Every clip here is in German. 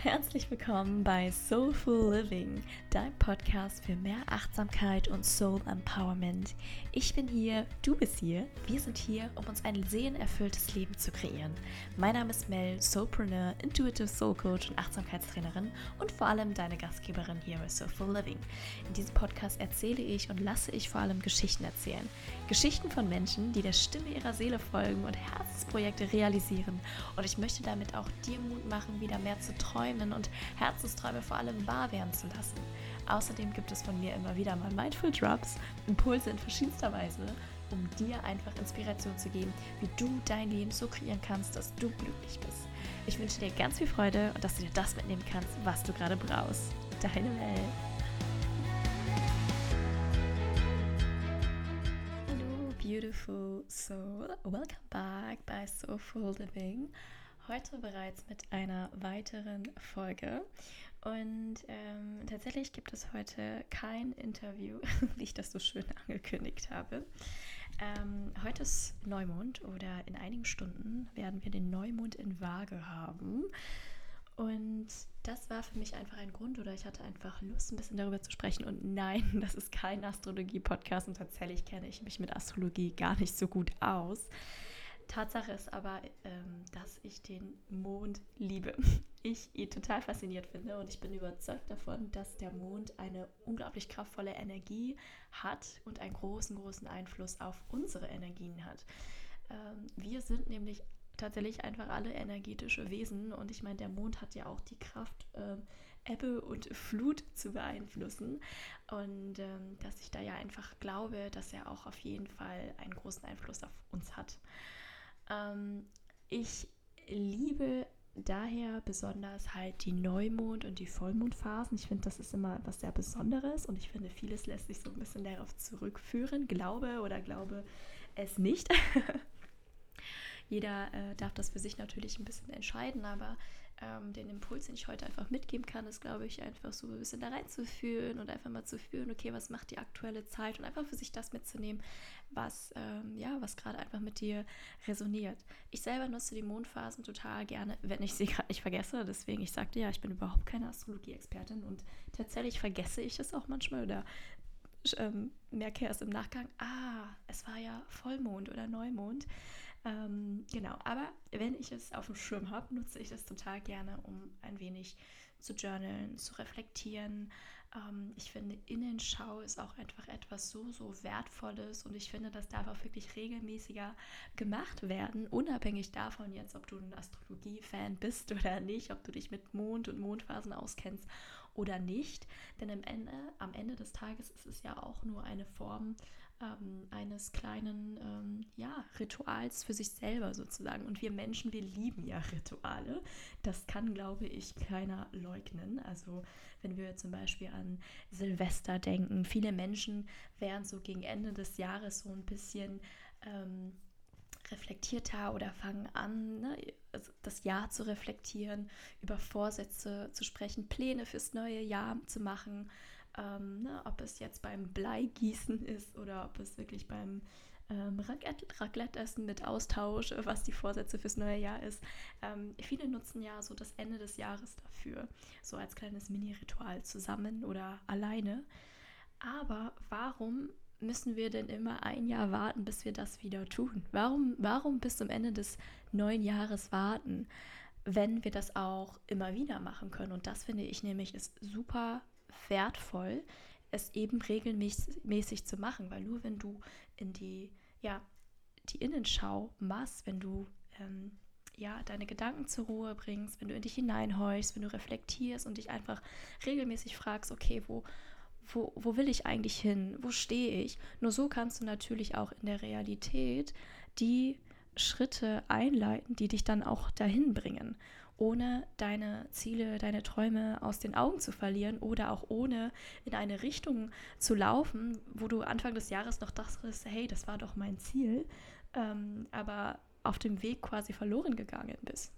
Herzlich willkommen bei Soulful Living, dein Podcast für mehr Achtsamkeit und Soul Empowerment. Ich bin hier, du bist hier, wir sind hier, um uns ein seelenerfülltes Leben zu kreieren. Mein Name ist Mel, Soulpreneur, Intuitive Soul Coach und Achtsamkeitstrainerin und vor allem deine Gastgeberin hier bei Soulful Living. In diesem Podcast erzähle ich und lasse ich vor allem Geschichten erzählen. Geschichten von Menschen, die der Stimme ihrer Seele folgen und Herzensprojekte realisieren. Und ich möchte damit auch dir Mut machen, wieder mehr zu träumen träumen und Herzensträume vor allem wahr werden zu lassen. Außerdem gibt es von mir immer wieder mal Mindful Drops, Impulse in verschiedenster Weise, um dir einfach Inspiration zu geben, wie du dein Leben so kreieren kannst, dass du glücklich bist. Ich wünsche dir ganz viel Freude und dass du dir das mitnehmen kannst, was du gerade brauchst. Deine Welt. Hallo, beautiful soul. Welcome back by Soulful Living heute bereits mit einer weiteren Folge. Und ähm, tatsächlich gibt es heute kein Interview, wie ich das so schön angekündigt habe. Ähm, heute ist Neumond oder in einigen Stunden werden wir den Neumond in Waage haben. Und das war für mich einfach ein Grund oder ich hatte einfach Lust, ein bisschen darüber zu sprechen. Und nein, das ist kein Astrologie-Podcast und tatsächlich kenne ich mich mit Astrologie gar nicht so gut aus. Tatsache ist aber, ähm, dass ich den Mond liebe. Ich ihn total fasziniert finde und ich bin überzeugt davon, dass der Mond eine unglaublich kraftvolle Energie hat und einen großen, großen Einfluss auf unsere Energien hat. Ähm, wir sind nämlich tatsächlich einfach alle energetische Wesen und ich meine, der Mond hat ja auch die Kraft, ähm, Ebbe und Flut zu beeinflussen und ähm, dass ich da ja einfach glaube, dass er auch auf jeden Fall einen großen Einfluss auf uns hat. Ähm, ich liebe daher besonders halt die Neumond- und die Vollmondphasen. Ich finde, das ist immer etwas sehr Besonderes und ich finde, vieles lässt sich so ein bisschen darauf zurückführen. Glaube oder glaube es nicht. Jeder äh, darf das für sich natürlich ein bisschen entscheiden, aber ähm, den Impuls, den ich heute einfach mitgeben kann, ist, glaube ich, einfach so ein bisschen da reinzuführen und einfach mal zu fühlen, okay, was macht die aktuelle Zeit und einfach für sich das mitzunehmen, was, ähm, ja, was gerade einfach mit dir resoniert. Ich selber nutze die Mondphasen total gerne, wenn ich sie gerade nicht vergesse. Deswegen, ich sagte ja, ich bin überhaupt keine Astrologie-Expertin und tatsächlich vergesse ich es auch manchmal oder ähm, merke erst im Nachgang, ah, es war ja Vollmond oder Neumond. Ähm, genau, aber wenn ich es auf dem Schirm habe, nutze ich das total gerne, um ein wenig zu journalen, zu reflektieren. Ähm, ich finde, Innenschau ist auch einfach etwas so, so Wertvolles und ich finde, das darf auch wirklich regelmäßiger gemacht werden, unabhängig davon jetzt, ob du ein Astrologie-Fan bist oder nicht, ob du dich mit Mond und Mondphasen auskennst oder nicht. Denn am Ende, am Ende des Tages ist es ja auch nur eine Form ähm, eines kleinen ähm, ja, Rituals für sich selber sozusagen. Und wir Menschen, wir lieben ja Rituale. Das kann, glaube ich, keiner leugnen. Also wenn wir zum Beispiel an Silvester denken, viele Menschen werden so gegen Ende des Jahres so ein bisschen... Ähm, reflektierter oder fangen an, ne, also das Jahr zu reflektieren, über Vorsätze zu sprechen, Pläne fürs neue Jahr zu machen ähm, ne, ob es jetzt beim Bleigießen ist oder ob es wirklich beim ähm, Raclette-Essen mit Austausch, was die Vorsätze fürs neue Jahr ist. Ähm, viele nutzen ja so das Ende des Jahres dafür, so als kleines Mini-Ritual zusammen oder alleine. Aber warum müssen wir denn immer ein Jahr warten, bis wir das wieder tun? Warum, warum bis zum Ende des neuen Jahres warten, wenn wir das auch immer wieder machen können? Und das finde ich nämlich ist super wertvoll, es eben regelmäßig zu machen, weil nur wenn du in die, ja, die Innenschau machst, wenn du ähm, ja, deine Gedanken zur Ruhe bringst, wenn du in dich hineinhorchst, wenn du reflektierst und dich einfach regelmäßig fragst, okay, wo, wo, wo will ich eigentlich hin? Wo stehe ich? Nur so kannst du natürlich auch in der Realität die Schritte einleiten, die dich dann auch dahin bringen ohne deine Ziele, deine Träume aus den Augen zu verlieren oder auch ohne in eine Richtung zu laufen, wo du Anfang des Jahres noch dachtest, hey, das war doch mein Ziel, ähm, aber auf dem Weg quasi verloren gegangen bist.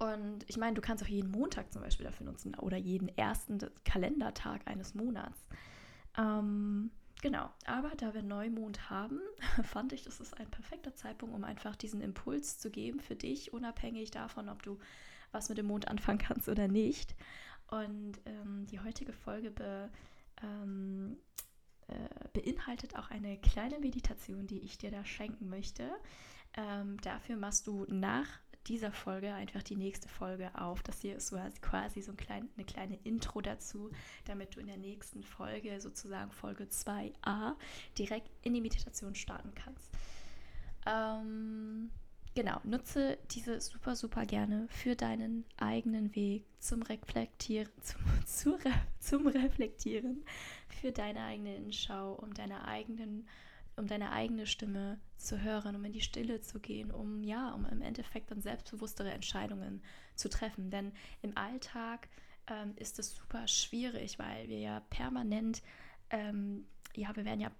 Und ich meine, du kannst auch jeden Montag zum Beispiel dafür nutzen oder jeden ersten Kalendertag eines Monats. Ähm, Genau, aber da wir Neumond haben, fand ich, das ist ein perfekter Zeitpunkt, um einfach diesen Impuls zu geben für dich, unabhängig davon, ob du was mit dem Mond anfangen kannst oder nicht. Und ähm, die heutige Folge be, ähm, äh, beinhaltet auch eine kleine Meditation, die ich dir da schenken möchte. Ähm, dafür machst du nach dieser Folge einfach die nächste Folge auf. Das hier ist quasi so ein klein, eine kleine Intro dazu, damit du in der nächsten Folge, sozusagen Folge 2a, direkt in die Meditation starten kannst. Ähm, genau, nutze diese super, super gerne für deinen eigenen Weg zum Reflektieren, zum, zu, zum Reflektieren, für deine eigene Inschau, um deine eigenen um deine eigene Stimme zu hören, um in die Stille zu gehen, um ja, um im Endeffekt dann selbstbewusstere Entscheidungen zu treffen. Denn im Alltag ähm, ist es super schwierig, weil wir ja permanent, ähm, ja, wir werden ja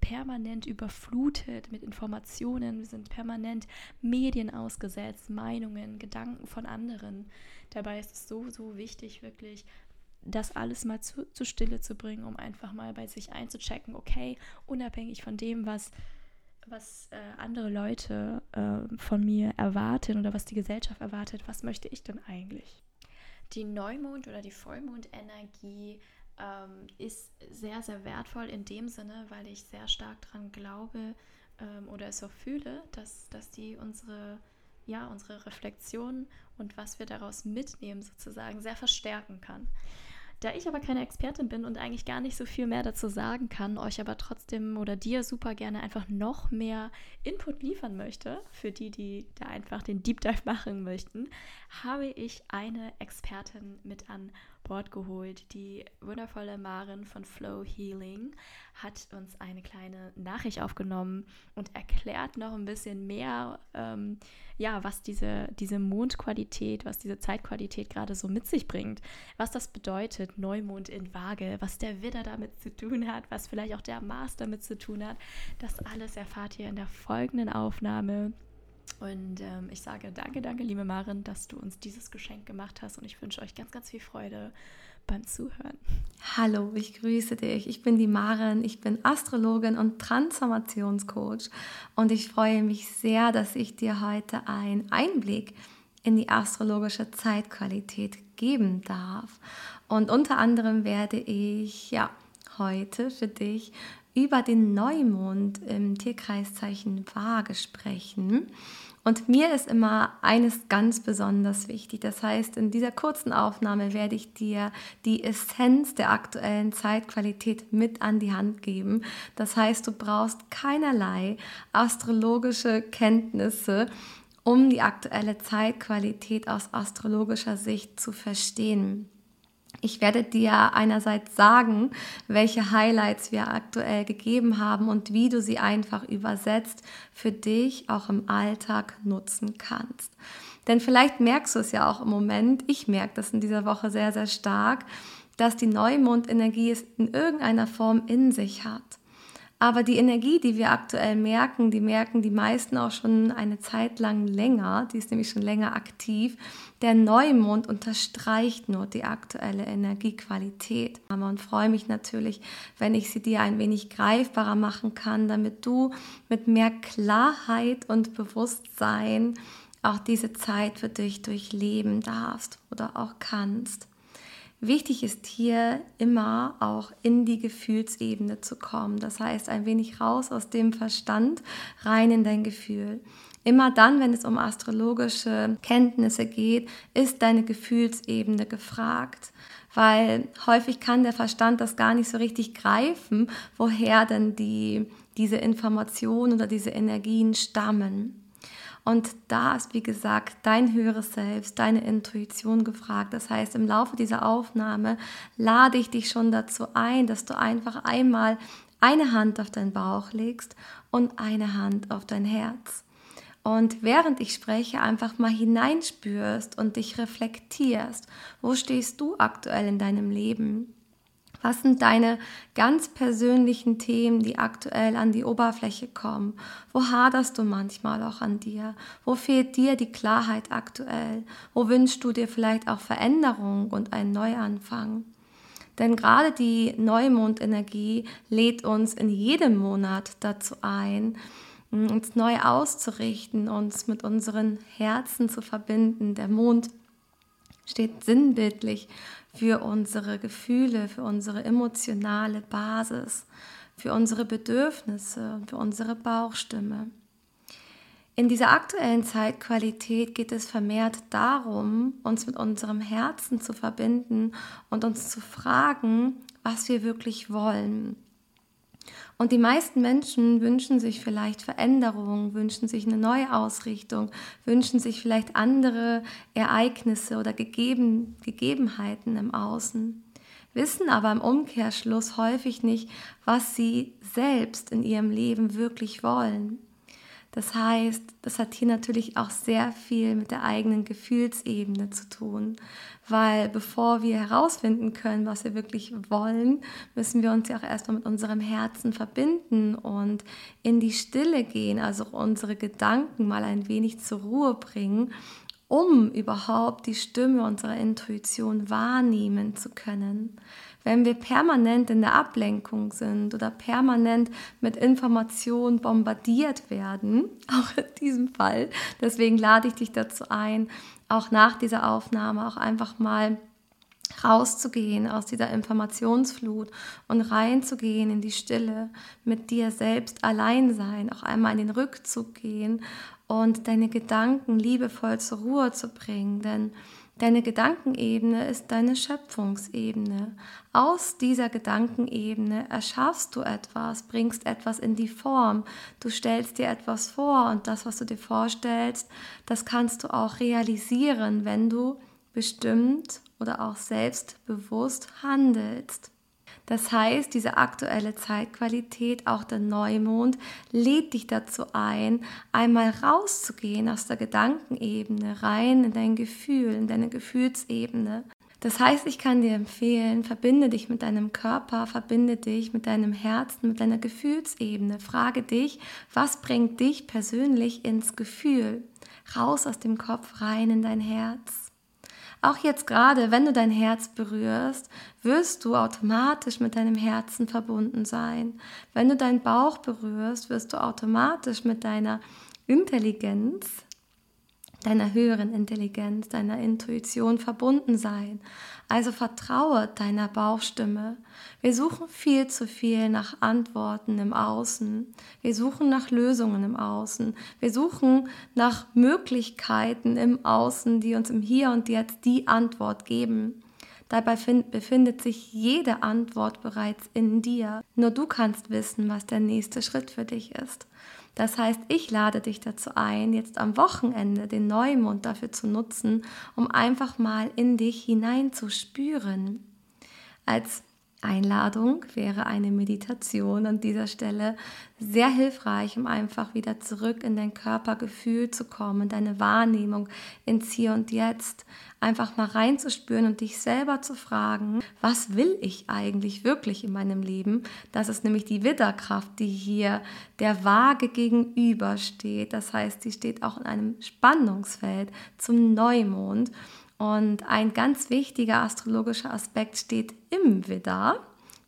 permanent überflutet mit Informationen, wir sind permanent Medien ausgesetzt, Meinungen, Gedanken von anderen. Dabei ist es so, so wichtig, wirklich das alles mal zu, zu Stille zu bringen, um einfach mal bei sich einzuchecken, okay, unabhängig von dem, was, was äh, andere Leute äh, von mir erwarten oder was die Gesellschaft erwartet, was möchte ich denn eigentlich? Die Neumond- oder die Vollmondenergie ähm, ist sehr, sehr wertvoll in dem Sinne, weil ich sehr stark daran glaube ähm, oder es auch fühle, dass, dass die unsere ja, unsere Reflexion und was wir daraus mitnehmen, sozusagen sehr verstärken kann. Da ich aber keine Expertin bin und eigentlich gar nicht so viel mehr dazu sagen kann, euch aber trotzdem oder dir super gerne einfach noch mehr Input liefern möchte, für die, die da einfach den Deep Dive machen möchten, habe ich eine Expertin mit an Bord geholt. Die wundervolle Marin von Flow Healing hat uns eine kleine Nachricht aufgenommen und erklärt noch ein bisschen mehr, ähm, ja, was diese, diese Mondqualität, was diese Zeitqualität gerade so mit sich bringt, was das bedeutet, Neumond in Waage, was der Widder damit zu tun hat, was vielleicht auch der Mars damit zu tun hat. Das alles erfahrt ihr in der folgenden Aufnahme. Und ähm, ich sage danke, danke, liebe Maren, dass du uns dieses Geschenk gemacht hast und ich wünsche euch ganz, ganz viel Freude beim Zuhören. Hallo, ich grüße dich. Ich bin die Maren, ich bin Astrologin und Transformationscoach und ich freue mich sehr, dass ich dir heute einen Einblick in die astrologische Zeitqualität geben darf. Und unter anderem werde ich ja heute für dich über den Neumond im Tierkreiszeichen Waage sprechen. Und mir ist immer eines ganz besonders wichtig. Das heißt, in dieser kurzen Aufnahme werde ich dir die Essenz der aktuellen Zeitqualität mit an die Hand geben. Das heißt, du brauchst keinerlei astrologische Kenntnisse, um die aktuelle Zeitqualität aus astrologischer Sicht zu verstehen. Ich werde dir einerseits sagen, welche Highlights wir aktuell gegeben haben und wie du sie einfach übersetzt für dich auch im Alltag nutzen kannst. Denn vielleicht merkst du es ja auch im Moment, ich merke das in dieser Woche sehr, sehr stark, dass die Neumondenergie es in irgendeiner Form in sich hat. Aber die Energie, die wir aktuell merken, die merken die meisten auch schon eine Zeit lang länger, die ist nämlich schon länger aktiv. Der Neumond unterstreicht nur die aktuelle Energiequalität. Und freue mich natürlich, wenn ich sie dir ein wenig greifbarer machen kann, damit du mit mehr Klarheit und Bewusstsein auch diese Zeit für dich durchleben darfst oder auch kannst. Wichtig ist hier immer auch in die Gefühlsebene zu kommen. Das heißt, ein wenig raus aus dem Verstand, rein in dein Gefühl. Immer dann, wenn es um astrologische Kenntnisse geht, ist deine Gefühlsebene gefragt, weil häufig kann der Verstand das gar nicht so richtig greifen, woher denn die, diese Informationen oder diese Energien stammen. Und da ist, wie gesagt, dein höheres Selbst, deine Intuition gefragt. Das heißt, im Laufe dieser Aufnahme lade ich dich schon dazu ein, dass du einfach einmal eine Hand auf deinen Bauch legst und eine Hand auf dein Herz. Und während ich spreche, einfach mal hineinspürst und dich reflektierst. Wo stehst du aktuell in deinem Leben? Was sind deine ganz persönlichen Themen, die aktuell an die Oberfläche kommen? Wo haderst du manchmal auch an dir? Wo fehlt dir die Klarheit aktuell? Wo wünschst du dir vielleicht auch Veränderung und einen Neuanfang? Denn gerade die Neumondenergie lädt uns in jedem Monat dazu ein, uns neu auszurichten, uns mit unseren Herzen zu verbinden. Der Mond steht sinnbildlich für unsere Gefühle, für unsere emotionale Basis, für unsere Bedürfnisse, für unsere Bauchstimme. In dieser aktuellen Zeitqualität geht es vermehrt darum, uns mit unserem Herzen zu verbinden und uns zu fragen, was wir wirklich wollen. Und die meisten Menschen wünschen sich vielleicht Veränderungen, wünschen sich eine neue Ausrichtung, wünschen sich vielleicht andere Ereignisse oder Gegeben, Gegebenheiten im Außen, wissen aber im Umkehrschluss häufig nicht, was sie selbst in ihrem Leben wirklich wollen. Das heißt, das hat hier natürlich auch sehr viel mit der eigenen Gefühlsebene zu tun, weil bevor wir herausfinden können, was wir wirklich wollen, müssen wir uns ja auch erstmal mit unserem Herzen verbinden und in die Stille gehen, also unsere Gedanken mal ein wenig zur Ruhe bringen, um überhaupt die Stimme unserer Intuition wahrnehmen zu können wenn wir permanent in der Ablenkung sind oder permanent mit Informationen bombardiert werden, auch in diesem Fall. Deswegen lade ich dich dazu ein, auch nach dieser Aufnahme auch einfach mal rauszugehen aus dieser Informationsflut und reinzugehen in die Stille, mit dir selbst allein sein, auch einmal in den Rückzug gehen und deine Gedanken liebevoll zur Ruhe zu bringen, denn Deine Gedankenebene ist deine Schöpfungsebene. Aus dieser Gedankenebene erschaffst du etwas, bringst etwas in die Form. Du stellst dir etwas vor und das, was du dir vorstellst, das kannst du auch realisieren, wenn du bestimmt oder auch selbstbewusst handelst. Das heißt, diese aktuelle Zeitqualität, auch der Neumond, lädt dich dazu ein, einmal rauszugehen aus der Gedankenebene, rein in dein Gefühl, in deine Gefühlsebene. Das heißt, ich kann dir empfehlen, verbinde dich mit deinem Körper, verbinde dich mit deinem Herzen, mit deiner Gefühlsebene. Frage dich, was bringt dich persönlich ins Gefühl? Raus aus dem Kopf, rein in dein Herz. Auch jetzt gerade, wenn du dein Herz berührst, wirst du automatisch mit deinem Herzen verbunden sein. Wenn du deinen Bauch berührst, wirst du automatisch mit deiner Intelligenz deiner höheren Intelligenz, deiner Intuition verbunden sein. Also vertraue deiner Bauchstimme. Wir suchen viel zu viel nach Antworten im Außen. Wir suchen nach Lösungen im Außen. Wir suchen nach Möglichkeiten im Außen, die uns im Hier und Jetzt die Antwort geben. Dabei befindet sich jede Antwort bereits in dir. Nur du kannst wissen, was der nächste Schritt für dich ist. Das heißt, ich lade dich dazu ein, jetzt am Wochenende den Neumond dafür zu nutzen, um einfach mal in dich hinein zu spüren. Als Einladung wäre eine Meditation an dieser Stelle sehr hilfreich, um einfach wieder zurück in dein Körpergefühl zu kommen, deine Wahrnehmung ins Hier und Jetzt, einfach mal reinzuspüren und dich selber zu fragen, was will ich eigentlich wirklich in meinem Leben? Das ist nämlich die Widderkraft, die hier der Waage gegenübersteht. Das heißt, sie steht auch in einem Spannungsfeld zum Neumond. Und ein ganz wichtiger astrologischer Aspekt steht im Widder,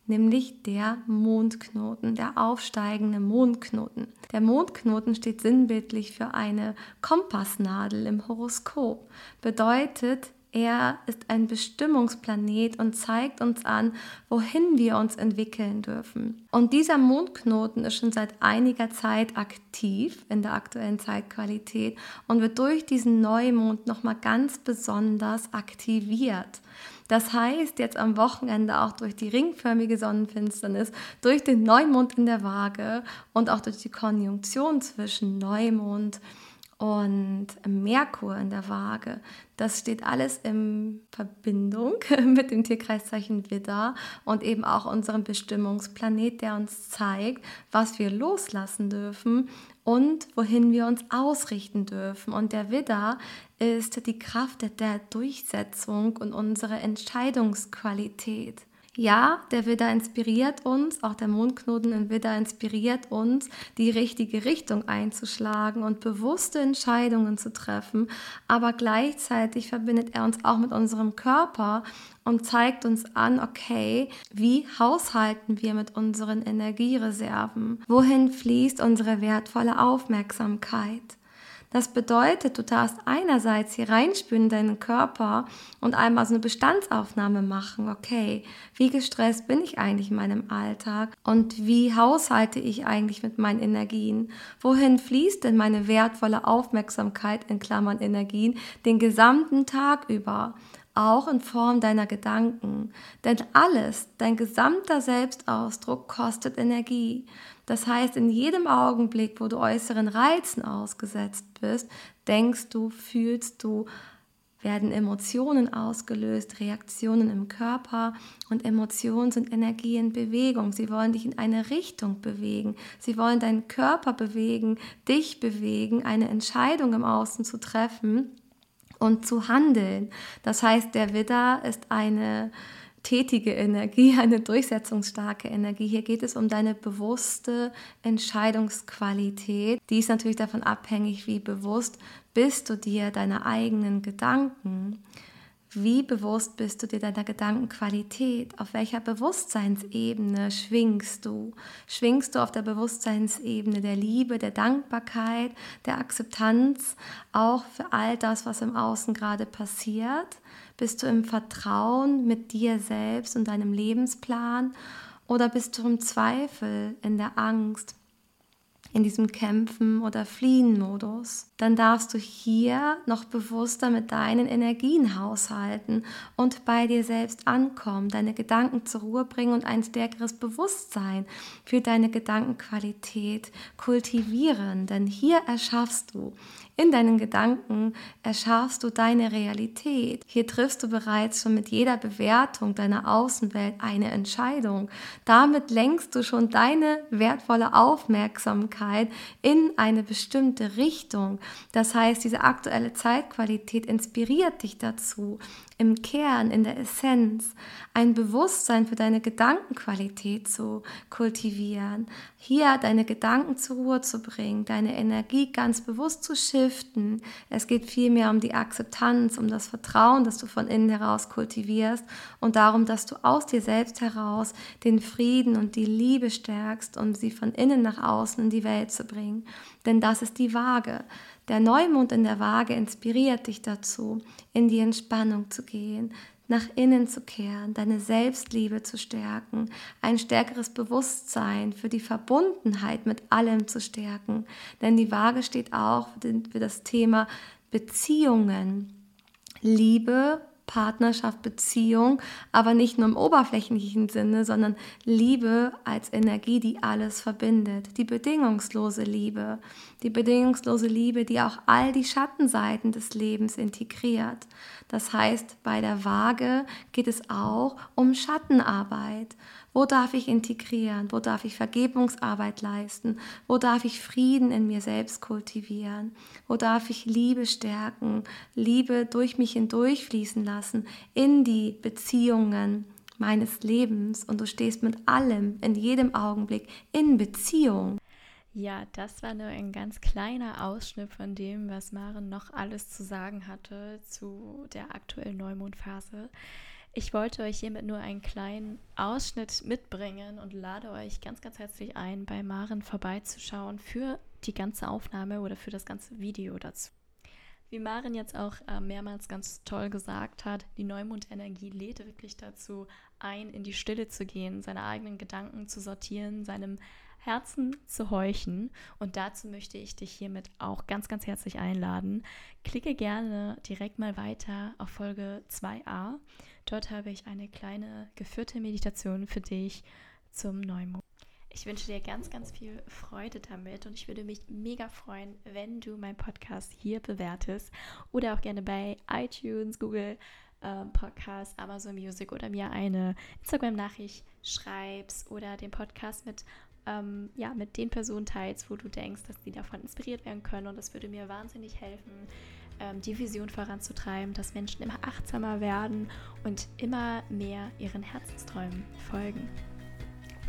nämlich der Mondknoten, der aufsteigende Mondknoten. Der Mondknoten steht sinnbildlich für eine Kompassnadel im Horoskop, bedeutet, er ist ein Bestimmungsplanet und zeigt uns an, wohin wir uns entwickeln dürfen. Und dieser Mondknoten ist schon seit einiger Zeit aktiv in der aktuellen Zeitqualität und wird durch diesen Neumond nochmal ganz besonders aktiviert. Das heißt, jetzt am Wochenende auch durch die ringförmige Sonnenfinsternis, durch den Neumond in der Waage und auch durch die Konjunktion zwischen Neumond und und Merkur in der Waage. Das steht alles in Verbindung mit dem Tierkreiszeichen Widder und eben auch unserem Bestimmungsplanet, der uns zeigt, was wir loslassen dürfen und wohin wir uns ausrichten dürfen. Und der Widder ist die Kraft der Durchsetzung und unsere Entscheidungsqualität. Ja, der Widder inspiriert uns, auch der Mondknoten im Widder inspiriert uns, die richtige Richtung einzuschlagen und bewusste Entscheidungen zu treffen, aber gleichzeitig verbindet er uns auch mit unserem Körper und zeigt uns an, okay, wie haushalten wir mit unseren Energiereserven? Wohin fließt unsere wertvolle Aufmerksamkeit? Das bedeutet, du darfst einerseits hier reinspüren in deinen Körper und einmal so eine Bestandsaufnahme machen. Okay, wie gestresst bin ich eigentlich in meinem Alltag und wie haushalte ich eigentlich mit meinen Energien? Wohin fließt denn meine wertvolle Aufmerksamkeit in Klammern Energien den gesamten Tag über? auch in Form deiner Gedanken. Denn alles, dein gesamter Selbstausdruck kostet Energie. Das heißt, in jedem Augenblick, wo du äußeren Reizen ausgesetzt bist, denkst du, fühlst du, werden Emotionen ausgelöst, Reaktionen im Körper und Emotionen sind Energie in Bewegung. Sie wollen dich in eine Richtung bewegen. Sie wollen deinen Körper bewegen, dich bewegen, eine Entscheidung im Außen zu treffen und zu handeln. Das heißt, der Widder ist eine tätige Energie, eine durchsetzungsstarke Energie. Hier geht es um deine bewusste Entscheidungsqualität. Die ist natürlich davon abhängig, wie bewusst bist du dir deiner eigenen Gedanken. Wie bewusst bist du dir deiner Gedankenqualität? Auf welcher Bewusstseinsebene schwingst du? Schwingst du auf der Bewusstseinsebene der Liebe, der Dankbarkeit, der Akzeptanz, auch für all das, was im Außen gerade passiert? Bist du im Vertrauen mit dir selbst und deinem Lebensplan? Oder bist du im Zweifel, in der Angst, in diesem Kämpfen- oder Fliehen-Modus, dann darfst du hier noch bewusster mit deinen Energien haushalten und bei dir selbst ankommen, deine Gedanken zur Ruhe bringen und ein stärkeres Bewusstsein für deine Gedankenqualität kultivieren. Denn hier erschaffst du in deinen Gedanken erschaffst du deine Realität. Hier triffst du bereits schon mit jeder Bewertung deiner Außenwelt eine Entscheidung. Damit lenkst du schon deine wertvolle Aufmerksamkeit in eine bestimmte Richtung. Das heißt, diese aktuelle Zeitqualität inspiriert dich dazu, im Kern, in der Essenz, ein Bewusstsein für deine Gedankenqualität zu kultivieren, hier deine Gedanken zur Ruhe zu bringen, deine Energie ganz bewusst zu shiften. Es geht vielmehr um die Akzeptanz, um das Vertrauen, das du von innen heraus kultivierst und darum, dass du aus dir selbst heraus den Frieden und die Liebe stärkst, um sie von innen nach außen in die Welt zu bringen. Denn das ist die Waage. Der Neumond in der Waage inspiriert dich dazu, in die Entspannung zu gehen, nach innen zu kehren, deine Selbstliebe zu stärken, ein stärkeres Bewusstsein für die Verbundenheit mit allem zu stärken. Denn die Waage steht auch für das Thema Beziehungen, Liebe Partnerschaft, Beziehung, aber nicht nur im oberflächlichen Sinne, sondern Liebe als Energie, die alles verbindet. Die bedingungslose Liebe, die bedingungslose Liebe, die auch all die Schattenseiten des Lebens integriert. Das heißt, bei der Waage geht es auch um Schattenarbeit. Wo darf ich integrieren? Wo darf ich Vergebungsarbeit leisten? Wo darf ich Frieden in mir selbst kultivieren? Wo darf ich Liebe stärken, Liebe durch mich hindurchfließen lassen in die Beziehungen meines Lebens? Und du stehst mit allem in jedem Augenblick in Beziehung. Ja, das war nur ein ganz kleiner Ausschnitt von dem, was Maren noch alles zu sagen hatte zu der aktuellen Neumondphase. Ich wollte euch hiermit nur einen kleinen Ausschnitt mitbringen und lade euch ganz, ganz herzlich ein, bei Maren vorbeizuschauen für die ganze Aufnahme oder für das ganze Video dazu. Wie Maren jetzt auch äh, mehrmals ganz toll gesagt hat, die Neumondenergie lädt wirklich dazu ein, in die Stille zu gehen, seine eigenen Gedanken zu sortieren, seinem Herzen zu heuchen. Und dazu möchte ich dich hiermit auch ganz, ganz herzlich einladen. Klicke gerne direkt mal weiter auf Folge 2a. Dort habe ich eine kleine geführte Meditation für dich zum Neumond. Ich wünsche dir ganz, ganz viel Freude damit und ich würde mich mega freuen, wenn du meinen Podcast hier bewertest oder auch gerne bei iTunes, Google äh, Podcast, Amazon Music oder mir eine Instagram-Nachricht schreibst oder den Podcast mit ähm, ja, mit den Personen teilst, wo du denkst, dass die davon inspiriert werden können. Und das würde mir wahnsinnig helfen, ähm, die Vision voranzutreiben, dass Menschen immer achtsamer werden und immer mehr ihren Herzensträumen folgen.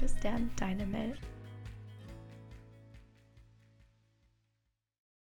Bis dann, deine Mel.